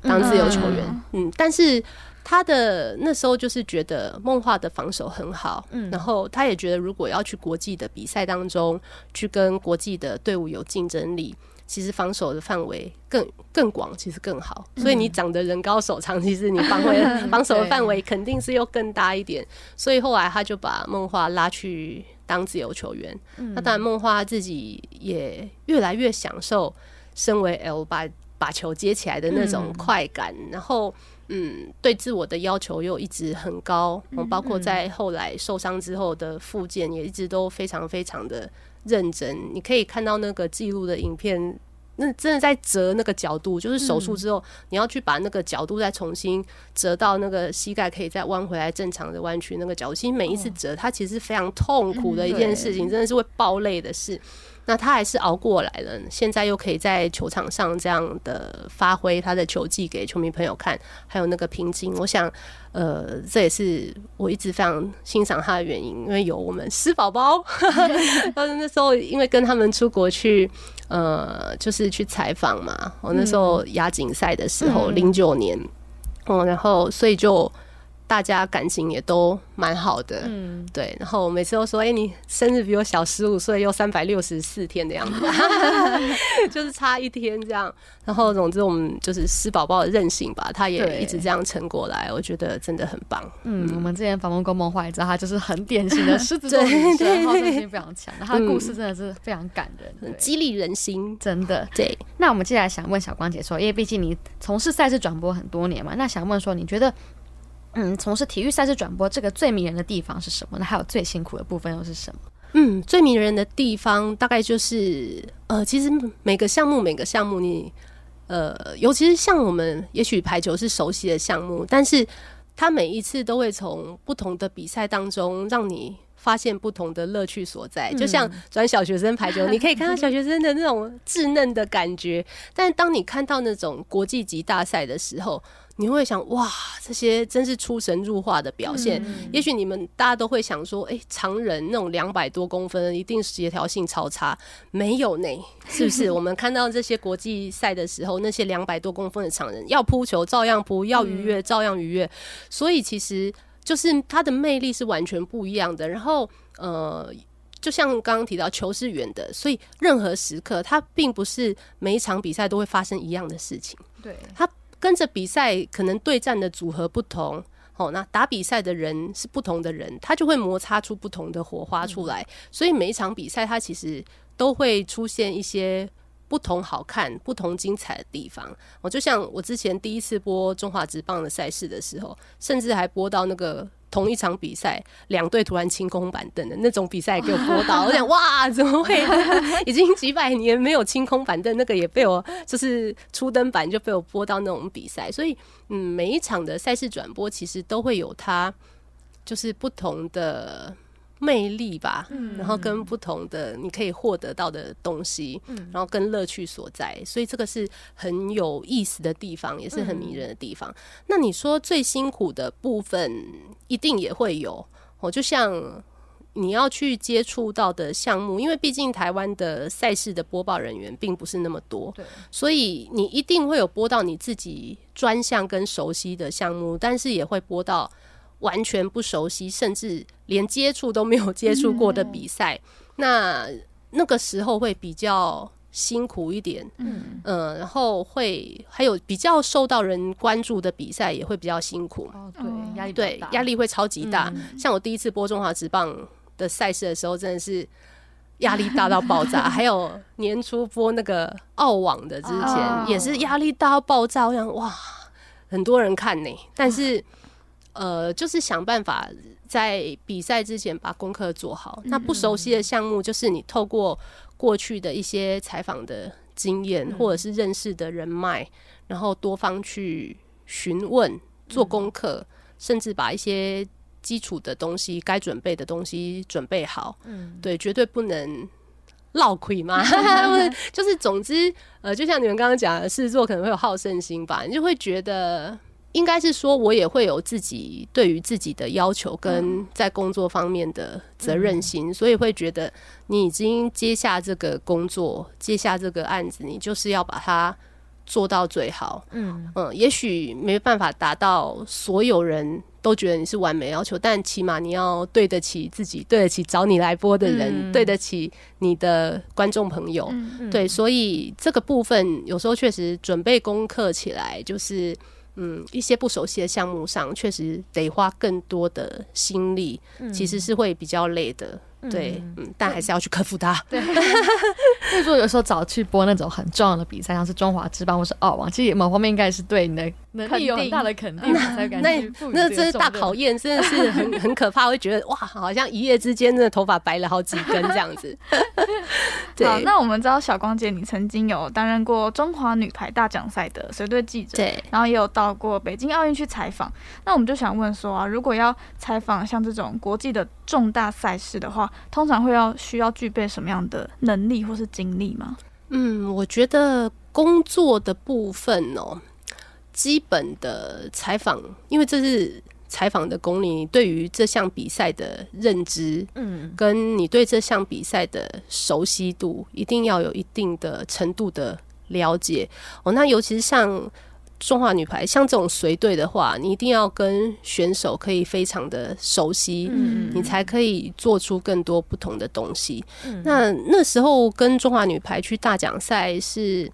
当自由球员，嗯，但是。他的那时候就是觉得梦话的防守很好，嗯，然后他也觉得如果要去国际的比赛当中去跟国际的队伍有竞争力，其实防守的范围更更广，其实更好。所以你长得人高手长，其实你防卫 防守的范围肯定是又更大一点。所以后来他就把梦话拉去当自由球员。那当然，梦话自己也越来越享受身为 L 把把球接起来的那种快感，然后。嗯，对自我的要求又一直很高，包括在后来受伤之后的复健也一直都非常非常的认真。你可以看到那个记录的影片，那真的在折那个角度，就是手术之后你要去把那个角度再重新折到那个膝盖可以再弯回来正常的弯曲那个角度。其实每一次折，它其实是非常痛苦的一件事情，真的是会爆泪的事。那他还是熬过来了，现在又可以在球场上这样的发挥他的球技给球迷朋友看，还有那个平静，我想，呃，这也是我一直非常欣赏他的原因，因为有我们狮宝宝，但是那时候因为跟他们出国去，呃，就是去采访嘛，我那时候亚锦赛的时候，零九年，哦，然后所以就。大家感情也都蛮好的，嗯，对。然后每次都说：“哎，你生日比我小十五岁，又三百六十四天的样子，就是差一天这样。”然后总之，我们就是狮宝宝的韧性吧，他也一直这样撑过来，我觉得真的很棒。嗯，我们之前访问公梦话，也知道他就是很典型的狮子座 女生，好胜心非常强。他的故事真的是非常感人，激励人心，真的。对。那我们接下来想问小光姐说，因为毕竟你从事赛事转播很多年嘛，那想问说，你觉得？嗯，从事体育赛事转播，这个最迷人的地方是什么？那还有最辛苦的部分又是什么？嗯，最迷人的地方大概就是，呃，其实每个项目每个项目，你呃，尤其是像我们，也许排球是熟悉的项目，但是它每一次都会从不同的比赛当中让你。发现不同的乐趣所在，就像转小学生排球，你可以看到小学生的那种稚嫩的感觉。但是当你看到那种国际级大赛的时候，你会想：哇，这些真是出神入化的表现。也许你们大家都会想说：哎，常人那种两百多公分，一定协调性超差。没有呢，是不是？我们看到这些国际赛的时候，那些两百多公分的常人要扑球照样扑，要逾越照样逾越。所以其实。就是它的魅力是完全不一样的。然后，呃，就像刚刚提到，球是圆的，所以任何时刻，它并不是每一场比赛都会发生一样的事情。对，它跟着比赛可能对战的组合不同，哦，那打比赛的人是不同的人，他就会摩擦出不同的火花出来。所以每一场比赛，它其实都会出现一些不同好看、不同精彩的地方。我就像我之前第一次播中华职棒的赛事的时候，甚至还播到那个。同一场比赛，两队突然清空板凳的那种比赛给我播到，我想 哇，怎么会？已经几百年没有清空板凳，那个也被我就是初登板就被我播到那种比赛，所以嗯，每一场的赛事转播其实都会有它就是不同的。魅力吧，然后跟不同的你可以获得到的东西，然后跟乐趣所在，所以这个是很有意思的地方，也是很迷人的地方。那你说最辛苦的部分一定也会有，哦，就像你要去接触到的项目，因为毕竟台湾的赛事的播报人员并不是那么多，所以你一定会有播到你自己专项跟熟悉的项目，但是也会播到。完全不熟悉，甚至连接触都没有接触过的比赛，那那个时候会比较辛苦一点。嗯嗯，然后会还有比较受到人关注的比赛也会比较辛苦。哦，对，压力对压力会超级大。像我第一次播中华职棒的赛事的时候，真的是压力大到爆炸。还有年初播那个澳网的之前，也是压力大到爆炸。我想哇，很多人看呢，但是。呃，就是想办法在比赛之前把功课做好。那不熟悉的项目，就是你透过过去的一些采访的经验，或者是认识的人脉，然后多方去询问、做功课，甚至把一些基础的东西、该准备的东西准备好。嗯，对，绝对不能落亏嘛。就是总之，呃，就像你们刚刚讲的，狮子座可能会有好胜心吧，你就会觉得。应该是说，我也会有自己对于自己的要求跟在工作方面的责任心，所以会觉得你已经接下这个工作，接下这个案子，你就是要把它做到最好。嗯嗯，也许没办法达到所有人都觉得你是完美要求，但起码你要对得起自己，对得起找你来播的人，对得起你的观众朋友。对，所以这个部分有时候确实准备功课起来就是。嗯，一些不熟悉的项目上，确实得花更多的心力，其实是会比较累的。对，嗯，但还是要去克服它。对，所以说有时候早去播那种很重要的比赛，像是中华之邦或是澳网，其实某方面应该是对你的能力有很大的肯定，才敢那那这是大考验，真的是很很可怕，会觉得哇，好像一夜之间的头发白了好几根这样子。好，那我们知道小光姐，你曾经有担任过中华女排大奖赛的随队记者，对，然后也有到过北京奥运去采访。那我们就想问说啊，如果要采访像这种国际的重大赛事的话，通常会要需要具备什么样的能力或是经历吗？嗯，我觉得工作的部分哦，基本的采访，因为这是采访的功力，你对于这项比赛的认知，嗯，跟你对这项比赛的熟悉度，一定要有一定的程度的了解哦。那尤其是像。中华女排像这种随队的话，你一定要跟选手可以非常的熟悉，嗯，你才可以做出更多不同的东西。那那时候跟中华女排去大奖赛是。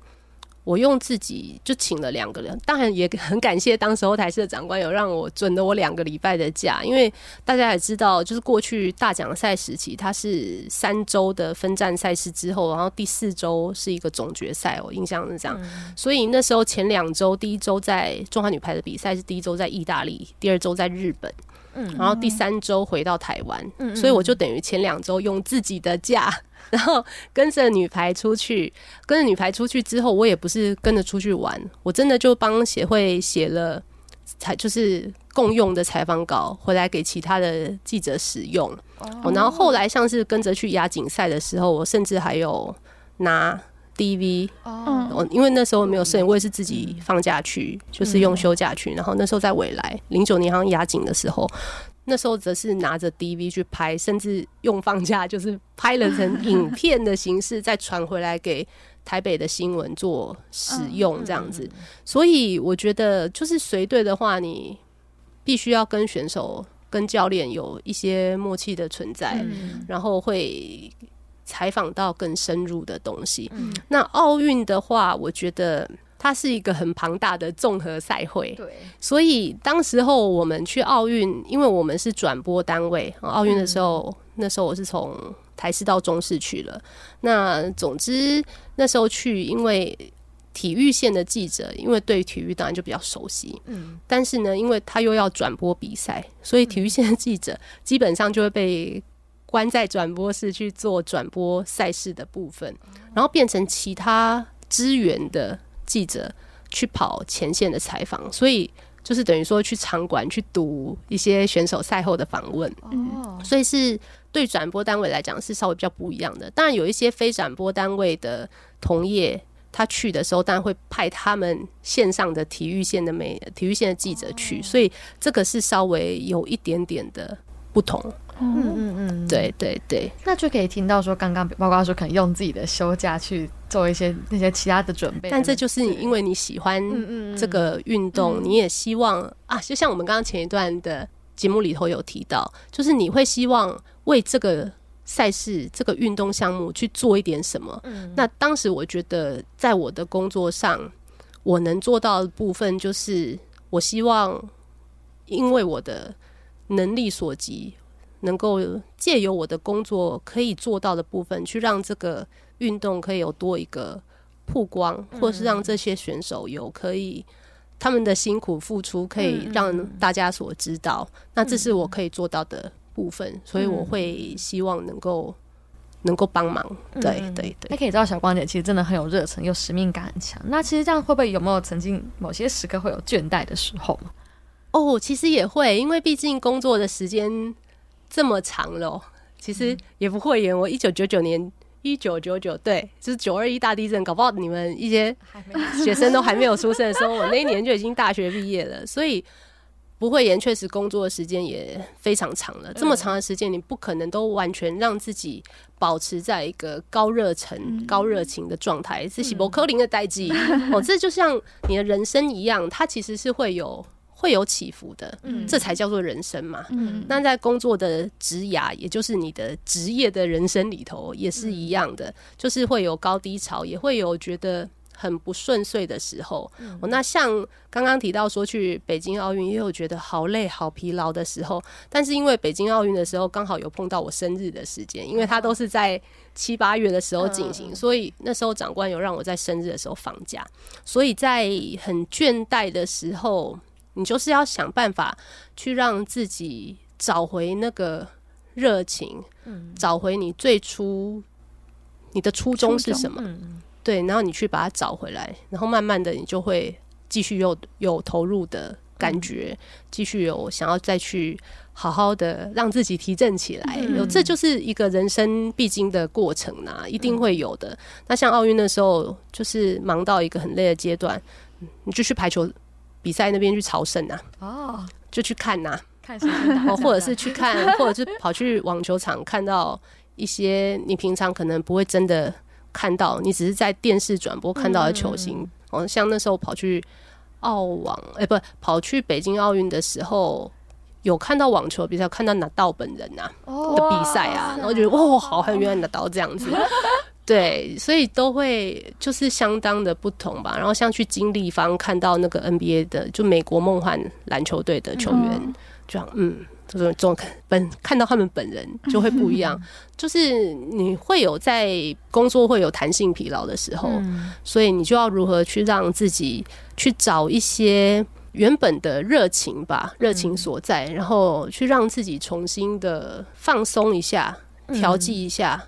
我用自己就请了两个人，当然也很感谢当时候台式的长官有让我准了我两个礼拜的假，因为大家也知道，就是过去大奖赛时期，它是三周的分站赛事之后，然后第四周是一个总决赛，我印象是这样。所以那时候前两周，第一周在中华女排的比赛是第一周在意大利，第二周在日本，嗯，然后第三周回到台湾，嗯，所以我就等于前两周用自己的假。然后跟着女排出去，跟着女排出去之后，我也不是跟着出去玩，我真的就帮协会写了采，就是共用的采访稿回来给其他的记者使用。哦，然后后来像是跟着去亚锦赛的时候，我甚至还有拿 DV。哦，因为那时候没有摄影，我也是自己放假去，就是用休假去。然后那时候在未来零九年好像亚锦的时候。那时候则是拿着 DV 去拍，甚至用放假 就是拍了成影片的形式，再传回来给台北的新闻做使用这样子。所以我觉得，就是随队的话，你必须要跟选手跟教练有一些默契的存在，然后会采访到更深入的东西。那奥运的话，我觉得它是一个很庞大的综合赛会，对，所以当时候我们去奥运，因为我们是转播单位，奥运的时候，那时候我是从台视到中视去了。那总之那时候去，因为。体育线的记者，因为对体育当然就比较熟悉，嗯，但是呢，因为他又要转播比赛，所以体育线的记者基本上就会被关在转播室去做转播赛事的部分，然后变成其他支援的记者去跑前线的采访，所以就是等于说去场馆去读一些选手赛后的访问，哦，所以是对转播单位来讲是稍微比较不一样的。当然有一些非转播单位的同业。他去的时候，当然会派他们线上的体育线的美体育线的记者去，所以这个是稍微有一点点的不同。嗯嗯嗯，对对对，那就可以听到说，刚刚包括说可能用自己的休假去做一些那些其他的准备，但这就是你因为你喜欢这个运动，你也希望啊，就像我们刚刚前一段的节目里头有提到，就是你会希望为这个。赛事这个运动项目去做一点什么？嗯，那当时我觉得，在我的工作上，我能做到的部分，就是我希望，因为我的能力所及，能够借由我的工作可以做到的部分，去让这个运动可以有多一个曝光，或是让这些选手有可以他们的辛苦付出可以让大家所知道。那这是我可以做到的。部分，所以我会希望能够能够帮忙，对对对。那可以知道小光姐其实真的很有热忱，又使命感很强。那其实这样会不会有没有曾经某些时刻会有倦怠的时候哦，其实也会，因为毕竟工作的时间这么长了，其实也不会演。我一九九九年，一九九九对，就是九二一大地震，搞不好你们一些学生都还没有出生的时候，我那一年就已经大学毕业了，所以。不会延，确实工作的时间也非常长了。这么长的时间，你不可能都完全让自己保持在一个高热忱、高热情的状态。是喜伯科林的代际哦，这就像你的人生一样，它其实是会有会有起伏的。嗯，这才叫做人生嘛。嗯，那在工作的职涯，也就是你的职业的人生里头，也是一样的，就是会有高低潮，也会有觉得。很不顺遂的时候，哦，那像刚刚提到说去北京奥运，也有觉得好累、好疲劳的时候。但是因为北京奥运的时候刚好有碰到我生日的时间，因为它都是在七八月的时候进行，所以那时候长官有让我在生日的时候放假。所以在很倦怠的时候，你就是要想办法去让自己找回那个热情，找回你最初你的初衷是什么。对，然后你去把它找回来，然后慢慢的你就会继续有有投入的感觉，继续有想要再去好好的让自己提振起来，有这就是一个人生必经的过程呐，一定会有的。那像奥运的时候，就是忙到一个很累的阶段，你就去排球比赛那边去朝圣呐，哦，就去看呐，看或者是去看，或者是跑去网球场看到一些你平常可能不会真的。看到你只是在电视转播看到的球星，哦，像那时候跑去澳网，哎，不，跑去北京奥运的时候，有看到网球比赛，看到拿到本人呐的比赛啊，然后觉得哇，好，原来拿到这样子，对，所以都会就是相当的不同吧。然后像去经历方看到那个 NBA 的，就美国梦幻篮球队的球员，这样，嗯。这种这种本看到他们本人就会不一样，就是你会有在工作会有弹性疲劳的时候，所以你就要如何去让自己去找一些原本的热情吧，热情所在，然后去让自己重新的放松一下，调剂一下，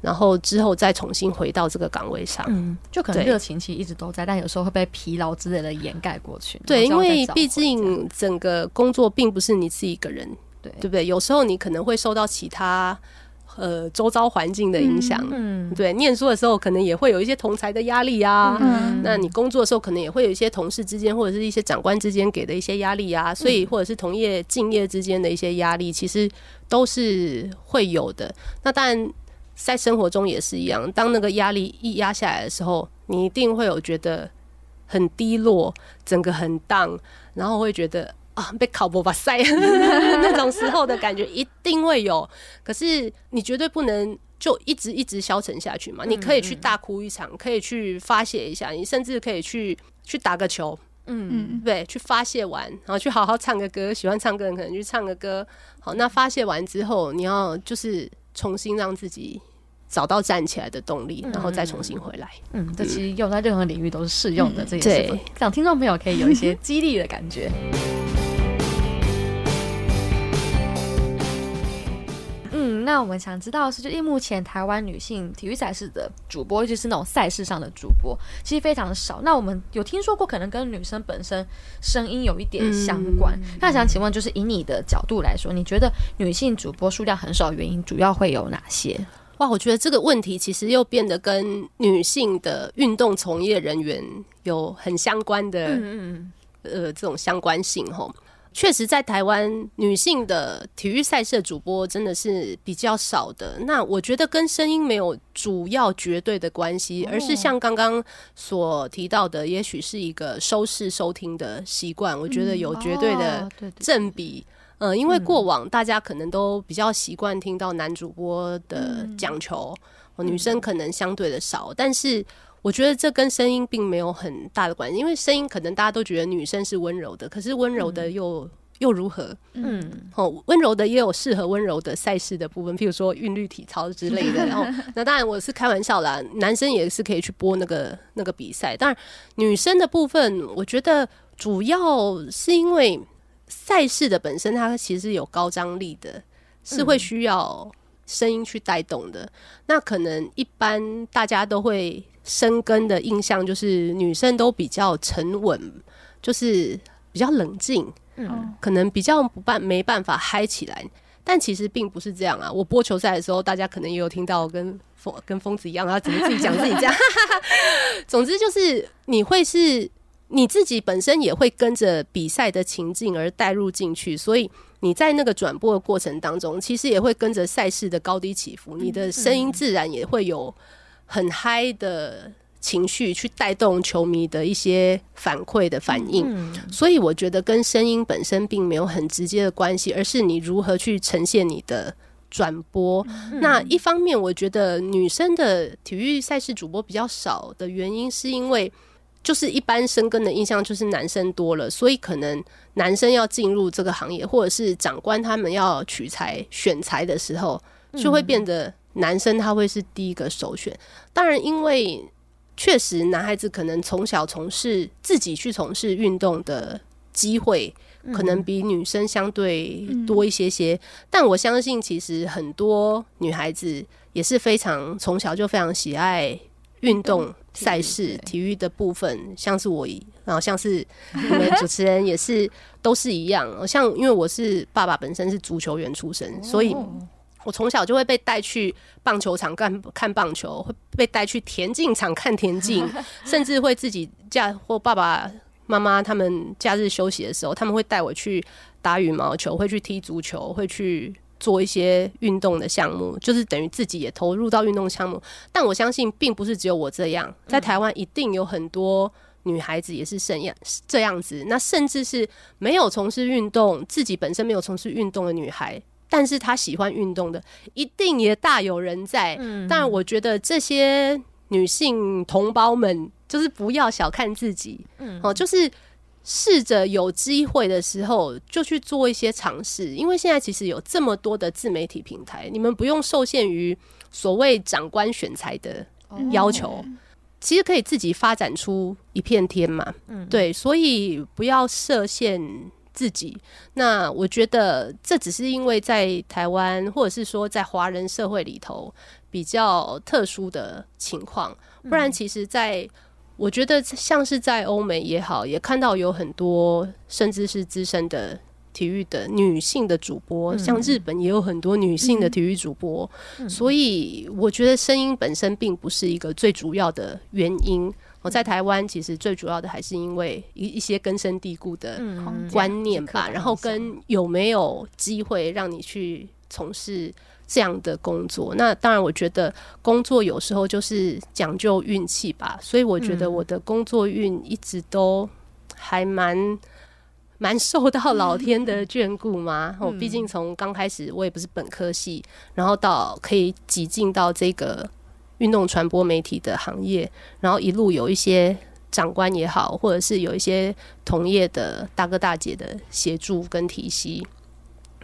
然后之后再重新回到这个岗位上。嗯，就可能热情其实一直都在，但有时候会被疲劳之类的掩盖过去。对，因为毕竟整个工作并不是你自己一个人。对对不对？有时候你可能会受到其他呃周遭环境的影响，嗯，对。念书的时候可能也会有一些同才的压力啊，嗯，那你工作的时候可能也会有一些同事之间或者是一些长官之间给的一些压力啊，所以或者是同业敬业之间的一些压力，其实都是会有的。那当然在生活中也是一样，当那个压力一压下来的时候，你一定会有觉得很低落，整个很荡，然后会觉得。啊被考博把塞 那种时候的感觉一定会有，可是你绝对不能就一直一直消沉下去嘛。你可以去大哭一场，可以去发泄一下，你甚至可以去去打个球，嗯，对，去发泄完，然后去好好唱个歌，喜欢唱歌的人可能去唱个歌。好，那发泄完之后，你要就是重新让自己。找到站起来的动力，然后再重新回来。嗯，这其实用在任何领域都是适用的。这也是让听众朋友可以有一些激励的感觉。那我们想知道的是，就目前台湾女性体育赛事的主播，尤其是那种赛事上的主播，其实非常的少。那我们有听说过，可能跟女生本身声音有一点相关。那想请问，就是以你的角度来说，你觉得女性主播数量很少，原因主要会有哪些？哇，我觉得这个问题其实又变得跟女性的运动从业人员有很相关的，呃，这种相关性吼。确实，在台湾女性的体育赛事主播真的是比较少的。那我觉得跟声音没有主要绝对的关系，而是像刚刚所提到的，也许是一个收视收听的习惯。我觉得有绝对的正比。嗯，因为过往大家可能都比较习惯听到男主播的讲球，女生可能相对的少。但是我觉得这跟声音并没有很大的关系，因为声音可能大家都觉得女生是温柔的，可是温柔的又又如何？嗯，哦，温柔的也有适合温柔的赛事的部分，譬如说韵律体操之类的。然后，那当然我是开玩笑啦，男生也是可以去播那个那个比赛。当然，女生的部分，我觉得主要是因为。赛事的本身，它其实有高张力的，是会需要声音去带动的。那可能一般大家都会生根的印象，就是女生都比较沉稳，就是比较冷静，嗯，可能比较不办没办法嗨起来。但其实并不是这样啊！我播球赛的时候，大家可能也有听到跟疯跟疯子一样，啊怎么自己讲自己这样。总之就是你会是。你自己本身也会跟着比赛的情境而带入进去，所以你在那个转播的过程当中，其实也会跟着赛事的高低起伏，你的声音自然也会有很嗨的情绪去带动球迷的一些反馈的反应。所以我觉得跟声音本身并没有很直接的关系，而是你如何去呈现你的转播。那一方面，我觉得女生的体育赛事主播比较少的原因，是因为。就是一般生根的印象就是男生多了，所以可能男生要进入这个行业，或者是长官他们要取材选材的时候，就会变得男生他会是第一个首选。当然，因为确实男孩子可能从小从事自己去从事运动的机会，可能比女生相对多一些些。但我相信，其实很多女孩子也是非常从小就非常喜爱运动。赛事体育的部分，像是我，然后像是你们主持人也是都是一样。像因为我是爸爸本身是足球员出身，所以我从小就会被带去棒球场看看棒球，会被带去田径场看田径，甚至会自己假或爸爸妈妈他们假日休息的时候，他们会带我去打羽毛球，会去踢足球，会去。做一些运动的项目，就是等于自己也投入到运动项目。但我相信，并不是只有我这样，在台湾一定有很多女孩子也是这样这样子。那甚至是没有从事运动，自己本身没有从事运动的女孩，但是他喜欢运动的，一定也大有人在。嗯，但，我觉得这些女性同胞们，就是不要小看自己，嗯哦，就是。试着有机会的时候就去做一些尝试，因为现在其实有这么多的自媒体平台，你们不用受限于所谓长官选材的要求，其实可以自己发展出一片天嘛。嗯，对，所以不要设限自己。那我觉得这只是因为在台湾，或者是说在华人社会里头比较特殊的情况，不然其实，在我觉得像是在欧美也好，也看到有很多甚至是资深的体育的女性的主播，像日本也有很多女性的体育主播，所以我觉得声音本身并不是一个最主要的原因。我在台湾其实最主要的还是因为一一些根深蒂固的观念吧，然后跟有没有机会让你去从事。这样的工作，那当然，我觉得工作有时候就是讲究运气吧。所以我觉得我的工作运一直都还蛮蛮受到老 天的眷顾嘛。我毕竟从刚开始我也不是本科系，然后到可以挤进到这个运动传播媒体的行业，然后一路有一些长官也好，或者是有一些同业的大哥大姐的协助跟提携，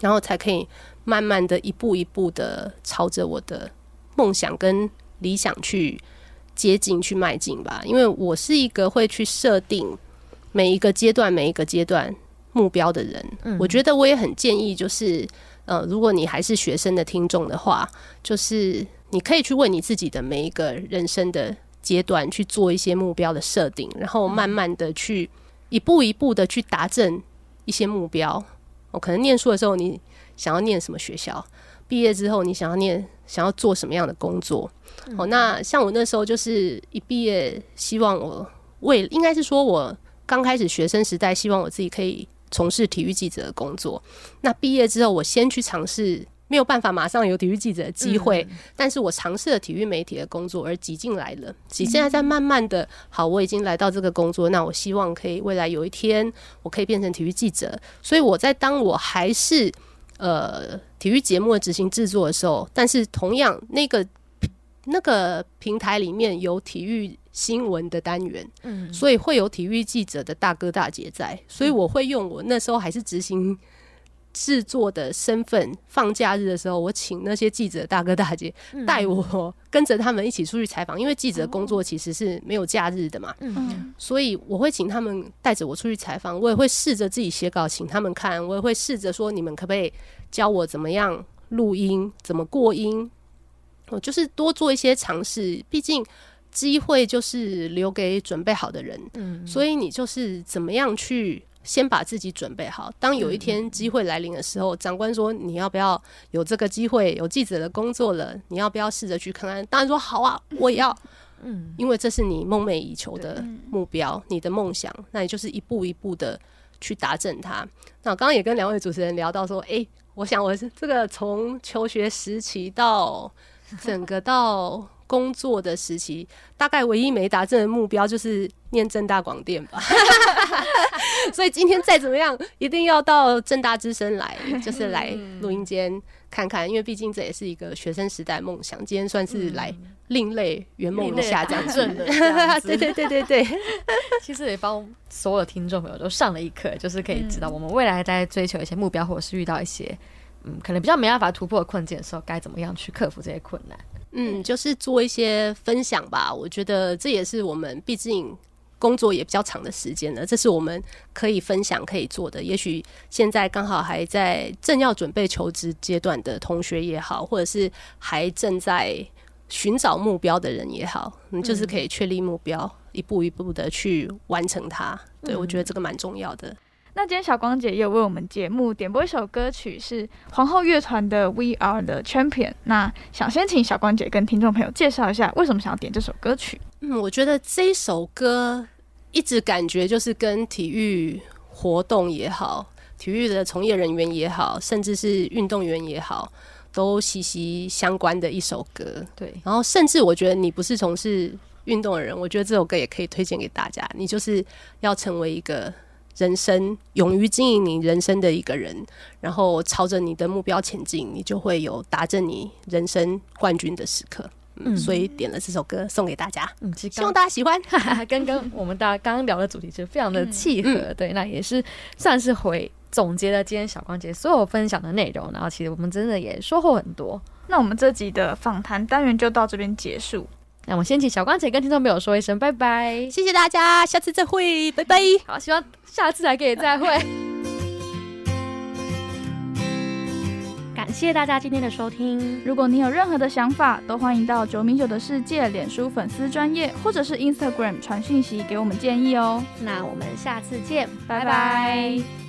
然后才可以慢慢的一步一步的朝着我的梦想跟理想去。接近去迈进吧，因为我是一个会去设定每一个阶段、每一个阶段目标的人。嗯，我觉得我也很建议，就是呃，如果你还是学生的听众的话，就是你可以去为你自己的每一个人生的阶段去做一些目标的设定，然后慢慢的去一步一步的去达成一些目标。我可能念书的时候，你想要念什么学校？毕业之后，你想要念、想要做什么样的工作？哦，那像我那时候就是一毕业，希望我为应该是说我刚开始学生时代，希望我自己可以从事体育记者的工作。那毕业之后，我先去尝试，没有办法马上有体育记者的机会，但是我尝试了体育媒体的工作，而挤进来了。挤现在在慢慢的，好，我已经来到这个工作，那我希望可以未来有一天，我可以变成体育记者。所以我在当我还是。呃，体育节目的执行制作的时候，但是同样那个那个平台里面有体育新闻的单元，嗯，所以会有体育记者的大哥大姐在，所以我会用我那时候还是执行制作的身份，放假日的时候，我请那些记者大哥大姐带我跟着他们一起出去采访，因为记者工作其实是没有假日的嘛，嗯，所以我会请他们带着我出去采访，我也会试着自己写稿请他们看，我也会试着说你们可不可以。教我怎么样录音，怎么过音，我就是多做一些尝试。毕竟机会就是留给准备好的人，嗯，所以你就是怎么样去先把自己准备好。当有一天机会来临的时候，长官说你要不要有这个机会，有记者的工作了，你要不要试着去看看？当然说好啊，我也要，嗯，因为这是你梦寐以求的目标，你的梦想，那你就是一步一步的去达成它。那我刚刚也跟两位主持人聊到说，哎。我想，我是这个从求学时期到整个到工作的时期，大概唯一没达成的目标就是念正大广电吧。所以今天再怎么样，一定要到正大之声来，就是来录音间看看，因为毕竟这也是一个学生时代梦想。今天算是来另类圆梦一下，这样子。对对对对对。其实也帮所有听众朋友都上了一课，就是可以知道我们未来在追求一些目标，或者是遇到一些。嗯，可能比较没办法突破的困境的时候，该怎么样去克服这些困难？嗯，就是做一些分享吧。我觉得这也是我们毕竟工作也比较长的时间了，这是我们可以分享可以做的。也许现在刚好还在正要准备求职阶段的同学也好，或者是还正在寻找目标的人也好，嗯，就是可以确立目标，一步一步的去完成它。对我觉得这个蛮重要的。那今天小光姐也有为我们节目点播一首歌曲，是皇后乐团的《We Are the Champion》。那想先请小光姐跟听众朋友介绍一下，为什么想要点这首歌曲？嗯，我觉得这首歌一直感觉就是跟体育活动也好，体育的从业人员也好，甚至是运动员也好，都息息相关的一首歌。对，然后甚至我觉得你不是从事运动的人，我觉得这首歌也可以推荐给大家。你就是要成为一个。人生勇于经营你人生的一个人，然后朝着你的目标前进，你就会有达成你人生冠军的时刻。嗯，所以点了这首歌送给大家，嗯，希望大家喜欢。刚刚我们大家刚刚聊的主题是非常的契合，对，那也是算是回总结了今天小光姐所有分享的内容。然后其实我们真的也收获很多。那我们这集的访谈单元就到这边结束。那我先请小光姐跟听众朋友说一声拜拜，谢谢大家，下次再会，拜拜。好，希望下次还可以再会。感谢大家今天的收听。如果你有任何的想法，都欢迎到九米九的世界脸书粉丝专业，或者是 Instagram 传讯息给我们建议哦。那我们下次见，拜拜。